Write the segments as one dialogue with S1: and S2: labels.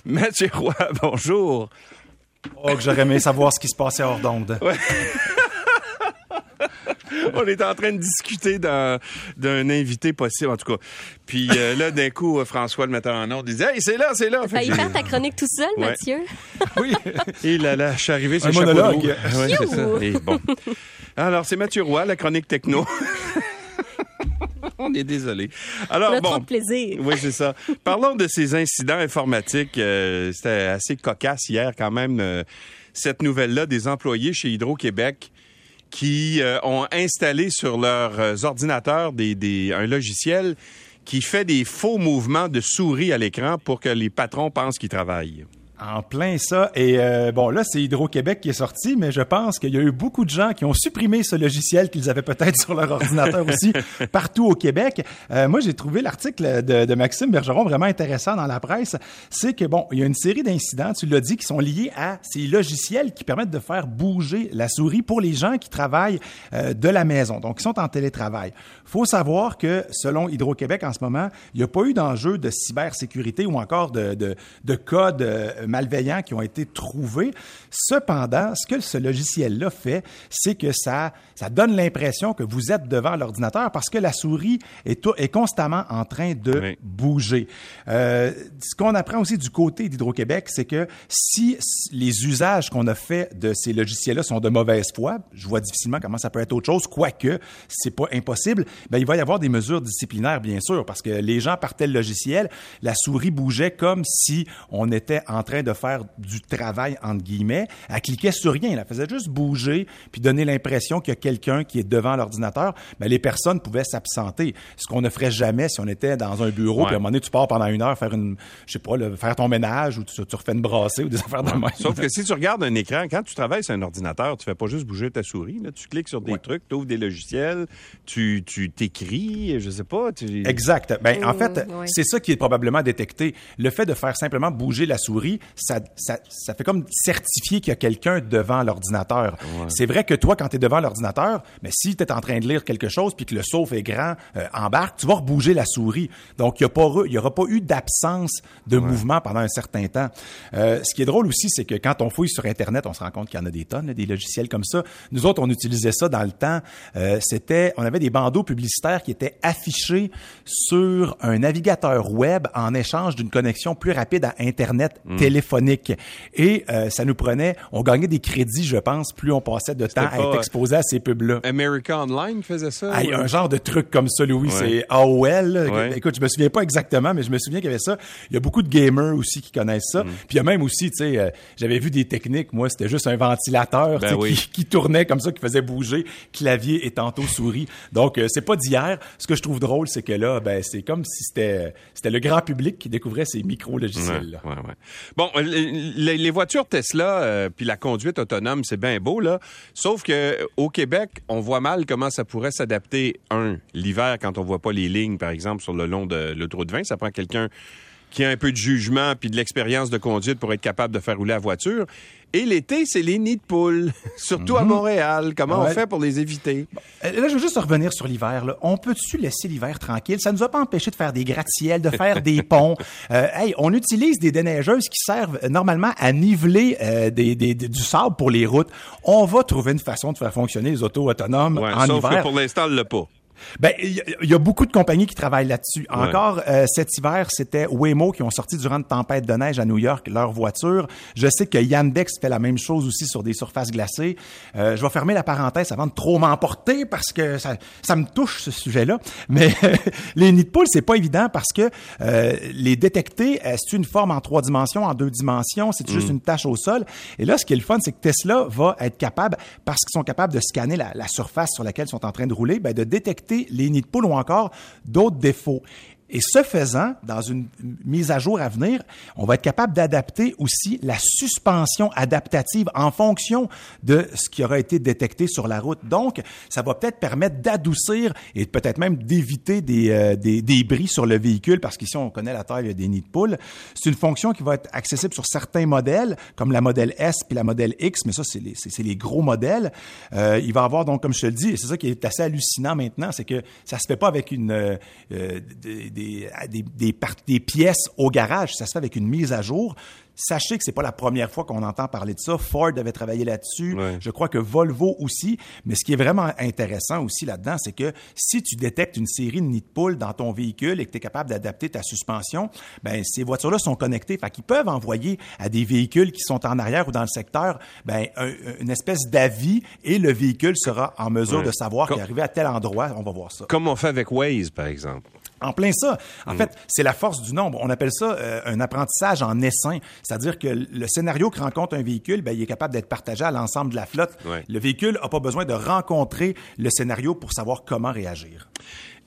S1: Mathieu Roy, bonjour.
S2: Oh, que j'aurais aimé savoir ce qui se passait hors d'onde. Ouais.
S1: on est en train de discuter d'un, invité possible, en tout cas. Puis euh, là, d'un coup, François, le metteur en ordre, disait Hey, c'est là, c'est là.
S3: T'as y faire ta chronique tout seul, Mathieu?
S1: oui. Et là, là, je suis arrivé, c'est ça. Et bon. Alors, c'est Mathieu Roy, la chronique techno. On est désolé.
S3: Alors, On trop de plaisir.
S1: Oui, c'est ça. Parlons de ces incidents informatiques. Euh, c'était assez cocasse hier, quand même, euh, cette nouvelle-là des employés chez Hydro-Québec qui euh, ont installé sur leurs ordinateurs des, un logiciel qui fait des faux mouvements de souris à l'écran pour que les patrons pensent qu'ils travaillent.
S2: En plein ça. Et euh, bon, là, c'est Hydro-Québec qui est sorti, mais je pense qu'il y a eu beaucoup de gens qui ont supprimé ce logiciel qu'ils avaient peut-être sur leur ordinateur aussi partout au Québec. Euh, moi, j'ai trouvé l'article de, Maxime Bergeron vraiment intéressant dans la presse. C'est que, bon, il y a une série d'incidents, tu l'as dit, qui sont liés à ces logiciels qui permettent de faire bouger la souris pour les gens qui travaillent euh, de la maison, donc qui sont en télétravail. faut savoir que, selon Hydro-Québec en ce moment, il n'y a pas eu d'enjeu de cybersécurité ou encore de, de, de code malveillants qui ont été trouvés. Cependant, ce que ce logiciel-là fait, c'est que ça, ça donne l'impression que vous êtes devant l'ordinateur parce que la souris est, est constamment en train de bouger. Euh, ce qu'on apprend aussi du côté d'Hydro-Québec, c'est que si les usages qu'on a fait de ces logiciels-là sont de mauvaise foi, je vois difficilement comment ça peut être autre chose, quoique c'est pas impossible, ben, il va y avoir des mesures disciplinaires, bien sûr, parce que les gens partaient le logiciel, la souris bougeait comme si on était en train de faire du travail, entre guillemets. Elle cliquait sur rien. Elle faisait juste bouger puis donner l'impression qu'il y a quelqu'un qui est devant l'ordinateur. Mais les personnes pouvaient s'absenter. Ce qu'on ne ferait jamais si on était dans un bureau puis à un moment donné, tu pars pendant une heure faire une, je sais pas, faire ton ménage ou tu, refais une brassée ou des affaires de même.
S1: Sauf que si tu regardes un écran, quand tu travailles sur un ordinateur, tu fais pas juste bouger ta souris. Là. Tu cliques sur des trucs, tu ouvres des logiciels, tu t'écris, je sais pas.
S2: Exact. Ben, en fait, c'est ça qui est probablement détecté. Le fait de faire simplement bouger la souris, ça, ça, ça fait comme certifier qu'il y a quelqu'un devant l'ordinateur. C'est vrai que toi, quand tu es devant l'ordinateur, mais si tu es en train de lire quelque chose puis que le sauf est grand, euh, embarque, tu vas rebouger la souris. Donc, il n'y aura pas eu d'absence de mouvement pendant un certain temps. Euh, ce qui est drôle aussi, c'est que quand on fouille sur Internet, on se rend compte qu'il y en a des tonnes, des logiciels comme ça. Nous autres, on utilisait ça dans le temps. Euh, c'était, on avait des bandeaux publicitaires qui étaient affichés sur un navigateur web en échange d'une connexion plus rapide à Internet hmm. Téléphonique. Et euh, ça nous prenait, on gagnait des crédits, je pense, plus on passait de temps à être exposé à ces pubs-là.
S1: America Online faisait ça?
S2: Ah, a un genre de truc comme ça, Louis. C'est AOL. Écoute, je me souviens pas exactement, mais je me souviens qu'il y avait ça. Il y a beaucoup de gamers aussi qui connaissent ça. Mm. Puis il y a même aussi, tu sais, euh, j'avais vu des techniques. Moi, c'était juste un ventilateur ben qui, tournait comme ça, qui faisait bouger clavier et tantôt souris. Donc, euh, c'est pas d'hier. Ce que je trouve drôle, c'est que là, ben, c'est comme si c'était c'était le grand public qui découvrait ces micro-logiciels.
S1: Ouais, bon, les, voitures Tesla, euh, puis la conduite autonome, c'est bien beau, là. Sauf que au Québec, on voit mal comment ça pourrait s'adapter, un, l'hiver, quand on voit pas les lignes, par exemple, sur le long de l'autoroute 20. Ça prend quelqu'un qui a un peu de jugement puis de l'expérience de conduite pour être capable de faire rouler la voiture. Et l'été, c'est les nids de poules, surtout à mhm. Montréal. Comment on fait pour les éviter?
S2: Euh, là, je veux juste revenir sur l'hiver. On peut-tu laisser l'hiver tranquille? Ça nous a pas empêché de faire des gratte-ciels, de faire des ponts. Euh, hey, on utilise des déneigeuses qui servent euh, normalement à niveler euh, des, des, du sable pour les routes. On va trouver une façon de faire fonctionner les autos autonomes en
S1: sauf
S2: hiver.
S1: Que pour l'instant, le pas.
S2: Ben, il y, a beaucoup de compagnies qui travaillent là-dessus. Encore euh, cet hiver, c'était Waymo qui ont sorti durant une tempête de neige à New York leur voiture. Je sais que Yandex fait la même chose aussi sur des surfaces glacées. Euh, je vais fermer la parenthèse avant de trop m'emporter parce que ça, ça me touche ce sujet-là. Mais les nids de poules, c'est pas évident parce que euh, les détecter, c'est une forme en trois dimensions, en deux dimensions, c'est juste mm. une tâche au sol. Et là, ce qui est le fun, c'est que Tesla va être capable, parce qu'ils sont capables de scanner la, la surface sur laquelle ils sont en train de rouler, ben, de détecter les nids de poules ou encore d'autres défauts. Et ce faisant, dans une mise à jour à venir, on va être capable d'adapter aussi la suspension adaptative en fonction de ce qui aura été détecté sur la route. Donc, ça va peut-être permettre d'adoucir et peut-être même d'éviter des, euh, des, des, bris sur le véhicule parce qu'ici, on connaît la taille des nids de poules. C'est une fonction qui va être accessible sur certains modèles, comme la modèle S puis la modèle X, mais ça, c'est les, c'est, les gros modèles. Euh, il va avoir donc, comme je te le dis, et c'est ça qui est assez hallucinant maintenant, c'est que ça se fait pas avec une, euh, des, des, des, des pièces au garage. Ça se fait avec une mise à jour. Sachez que c'est pas la première fois qu'on entend parler de ça. Ford avait travaillé là-dessus. Je crois que Volvo aussi. Mais ce qui est vraiment intéressant aussi là-dedans, c'est que si tu détectes une série de nids de poules dans ton véhicule et que tu es capable d'adapter ta suspension, ben ces voitures-là sont connectées. Fait qu'ils peuvent envoyer à des véhicules qui sont en arrière ou dans le secteur, ben une espèce d'avis et le véhicule sera en mesure de savoir qu'il est arrivé à tel endroit. On va voir ça.
S1: Comme on fait avec Waze, par exemple.
S2: En plein ça. En mm. fait, c'est la force du nombre. On appelle ça euh, un apprentissage en essaim. C'est-à-dire que le scénario que rencontre un véhicule, ben, il est capable d'être partagé à l'ensemble de la flotte. Le véhicule n'a pas besoin de rencontrer le scénario pour savoir comment réagir.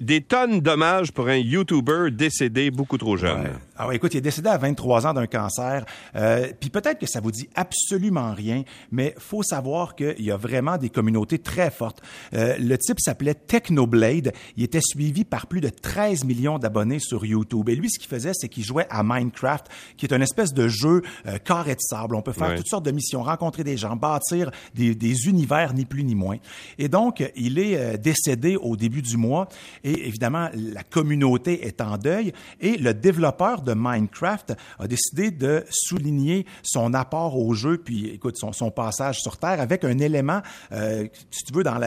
S1: Des tonnes d'hommages pour un YouTuber décédé beaucoup trop jeune.
S2: Ah ouais, écoute, il est décédé à 23 ans d'un cancer. Euh, puis peut-être que ça vous dit absolument rien, mais faut savoir qu'il y a vraiment des communautés très fortes. Euh, le type s'appelait Technoblade. Il était suivi par plus de 13 millions d'abonnés sur YouTube. Et lui, ce qu'il faisait, c'est qu'il jouait à Minecraft, qui est une espèce de jeu euh, carré de sable. On peut faire toutes sortes de missions, rencontrer des gens, bâtir des, des, univers, ni plus ni moins. Et donc, il est euh, décédé au début du mois. Et évidemment, la communauté est en deuil et le développeur de Minecraft a décidé de souligner son apport au jeu, puis écoute, son, passage sur Terre avec un élément, euh, si tu veux, dans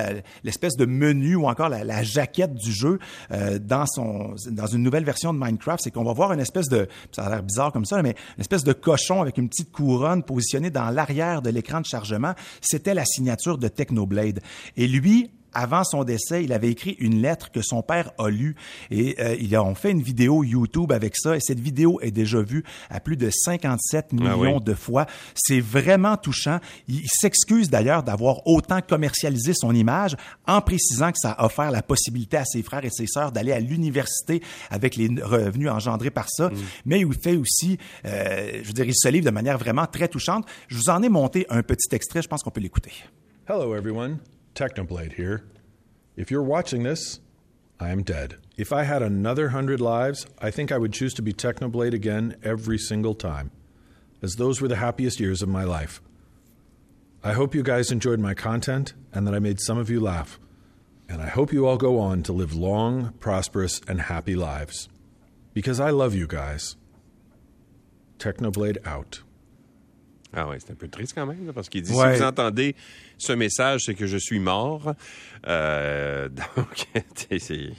S2: l'espèce de menu ou encore la, la jaquette du jeu euh, dans, son, dans une nouvelle version de Minecraft, c'est qu'on va voir une espèce de, ça a l'air bizarre comme ça, mais une espèce de cochon avec une petite couronne positionnée dans l'arrière de l'écran de chargement. C'était la signature de Technoblade. Et lui, avant son décès, il avait écrit une lettre que son père a lue et euh, ils ont fait une vidéo YouTube avec ça et cette vidéo est déjà vue à plus de 57 ah millions de fois. C'est vraiment touchant. Il, s'excuse d'ailleurs d'avoir autant commercialisé son image en précisant que ça a offert la possibilité à ses frères et ses sœurs d'aller à l'université avec les revenus engendrés par ça. Mm. Mais il fait aussi, euh, je veux dire, il se livre de manière vraiment très touchante. Je vous en ai monté un petit extrait, je pense qu'on peut l'écouter.
S4: Hello everyone. Technoblade here. If you're watching this, I am dead. If I had another hundred lives, I think I would choose to be Technoblade again every single time, as those were the happiest years of my life. I hope you guys enjoyed my content and that I made some of you laugh. And I hope you all go on to live long, prosperous, and happy lives. Because I love you guys. Technoblade out.
S1: Ah ouais, c'est un peu triste quand même, parce qu'il dit si vous entendez ce message, c'est que je suis mort. Euh, donc,
S2: c'est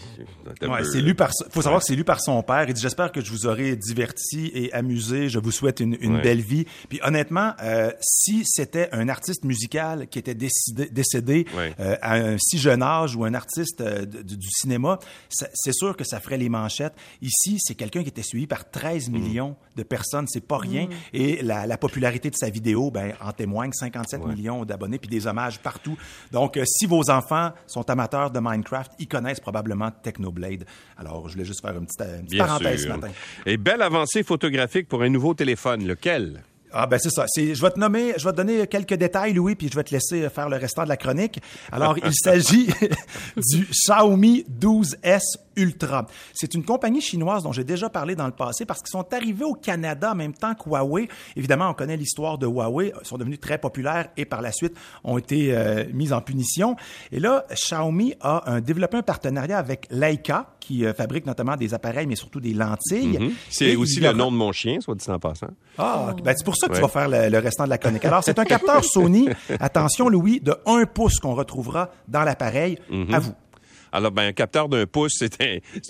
S2: ouais, lu par. Faut savoir que c'est lu par son père. Il dit j'espère que je vous aurai diverti et amusé. Je vous souhaite une, une belle vie. Puis honnêtement, euh, si c'était un artiste musical qui était décidé, décédé euh, à un si jeune âge ou un artiste euh, du cinéma, c'est sûr que ça ferait les manchettes. Ici, c'est quelqu'un qui était suivi par 13 mm. millions de personnes. C'est pas rien. Mm. Et la, la, popularité de sa vidéo, ben en témoigne. 57 millions d'abonnés puis des partout. Donc, euh, si vos enfants sont amateurs de Minecraft, ils connaissent probablement Technoblade. Alors, je voulais juste faire une petite, parenthèse ce matin.
S1: Et belle avancée photographique pour un nouveau téléphone. Lequel?
S2: Ah ben c'est ça. je vais te nommer, je vais te donner quelques détails, Louis, puis je vais te laisser faire le restant de la chronique. Alors, il s'agit du Xiaomi 12S Ultra. C'est une compagnie chinoise dont j'ai déjà parlé dans le passé parce qu'ils sont arrivés au Canada en même temps que Huawei. Évidemment, on connaît l'histoire de Huawei. Ils sont devenus très populaires et par la suite ont été euh, mis en punition. Et là, Xiaomi a un, développé un partenariat avec Leica, qui euh, fabrique notamment des appareils, mais surtout des lentilles. Mm-hmm.
S1: C'est aussi le nom de mon chien, soit dit en passant.
S2: Ah, ben c'est pour ça que tu vas faire le, restant de la chronique. Alors, c'est un capteur Sony, attention Louis, de 1 pouce qu'on retrouvera dans l'appareil. Mm-hmm. À vous.
S1: Alors, ben, un capteur d'un pouce, c'est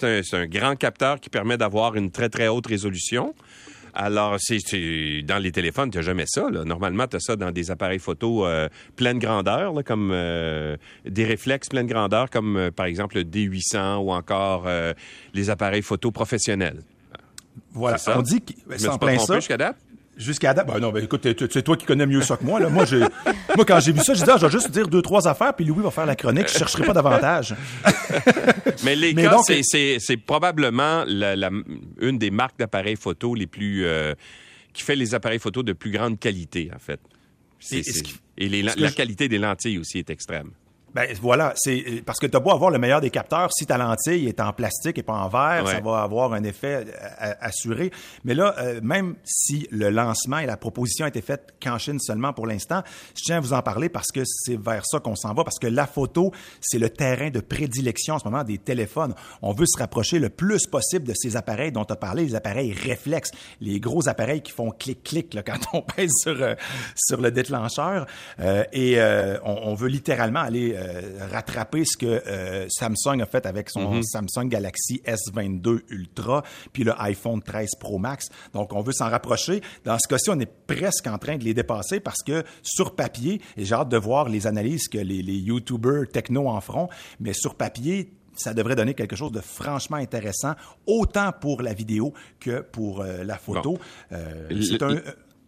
S1: un, un, grand capteur qui permet d'avoir une très, très haute résolution. Alors, c'est dans les téléphones, tu n'as jamais ça. Là. Normalement, tu as ça dans des appareils photo euh, pleine grandeur, là, comme euh, des réflexes pleine grandeur, comme euh, par exemple le D800 ou encore euh, les appareils photo professionnels.
S2: Voilà, on dit que c'est en plein ça. Jusqu'à date? Ben non, ben écoute, c'est toi qui connais mieux ça que moi. Là. Moi, j'ai, moi, quand j'ai vu ça, j'ai dit, ah, je vais juste dire deux, trois affaires, puis Louis va faire la chronique. Je chercherai pas davantage.
S1: Mais les cas, c'est, probablement la, une des marques d'appareils photo les plus, euh, qui fait les appareils photo de plus grande qualité, en fait. et, la, qualité des lentilles aussi est extrême.
S2: Ben voilà, c'est parce que tu as beau avoir le meilleur des capteurs, si ta lentille est en plastique et pas en verre, ça va avoir un effet euh, assuré. Mais là, euh, même si le lancement et la proposition a été faite qu'en Chine seulement pour l'instant, je tiens à vous en parler parce que c'est vers ça qu'on s'en va, parce que la photo, c'est le terrain de prédilection en ce moment des téléphones. On veut se rapprocher le plus possible de ces appareils dont tu as parlé, les appareils réflexes, les gros appareils qui font clic-clic quand on pèse sur, euh, sur le déclencheur. et on, on, veut littéralement aller euh, rattraper ce que euh, Samsung a fait avec son mhm. Samsung Galaxy S22 Ultra, puis le iPhone 13 Pro Max. Donc, on veut s'en rapprocher. Dans ce cas-ci, on est presque en train de les dépasser parce que sur papier, et j'ai hâte de voir les analyses que les, les YouTubers techno en feront, mais sur papier, ça devrait donner quelque chose de franchement intéressant, autant pour la vidéo que pour euh, la photo.
S1: c'est un,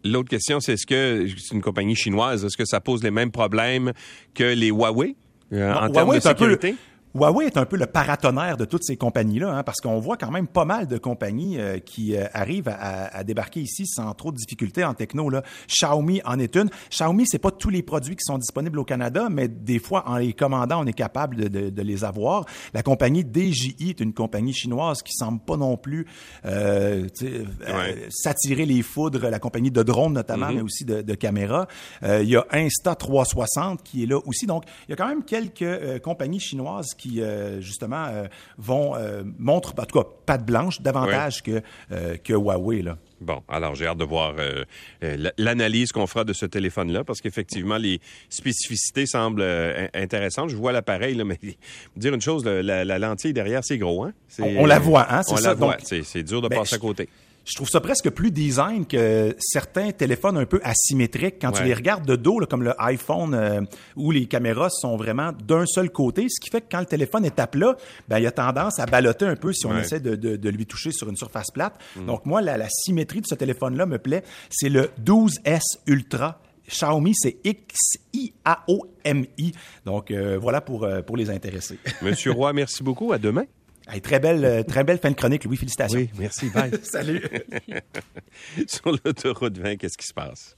S1: L'autre question, c'est est-ce que c'est une compagnie chinoise, est-ce que ça pose les mêmes problèmes que les Huawei? Euh, en termes de sécurité?
S2: Huawei est un peu le paratonnerre de toutes ces compagnies-là, hein, parce qu'on voit quand même pas mal de compagnies euh, qui euh, arrivent à, débarquer ici sans trop de difficultés en techno. Là. Xiaomi en est une. Xiaomi, c'est pas tous les produits qui sont disponibles au Canada, mais des fois, en les commandant, on est capable de, les avoir. La compagnie DJI est une compagnie chinoise qui semble pas non plus euh, s'attirer les foudres, la compagnie de drones notamment, mm-hmm. mais aussi de, de caméras. il y a Insta360 qui est là aussi. Donc, il y a quand même quelques compagnies chinoises qui qui, euh, justement, euh, vont euh, montrent, en tout cas, patte blanche davantage que, que Huawei. Là.
S1: Bon, alors j'ai hâte de voir l'analyse qu'on fera de ce téléphone-là, parce qu'effectivement, les spécificités semblent intéressantes. Je vois l'appareil, mais dire une chose, la, lentille derrière, c'est gros, hein?
S2: On, la voit, hein?
S1: On la voit. C'est dur de ben, passer à côté
S2: je trouve ça presque plus design que certains téléphones un peu asymétriques. Quand tu les regardes de dos, comme le iPhone, euh, où les caméras sont vraiment d'un seul côté, ce qui fait que quand le téléphone est à plat, ben, il a tendance à balloter un peu si on essaie de, de, de, lui toucher sur une surface plate. Mm. Donc moi, la, la, symétrie de ce téléphone-là me plaît. C'est le 12S Ultra. Xiaomi, c'est X-I-A-O-M-I. Donc euh, voilà pour, euh, pour les intéressés.
S1: Monsieur Roy, merci beaucoup. À demain
S2: très belle, euh, très belle fin de chronique, Louis. Félicitations.
S1: Oui, merci. Bye.
S2: Salut.
S1: Sur l'autoroute 20, qu'est-ce qui se passe?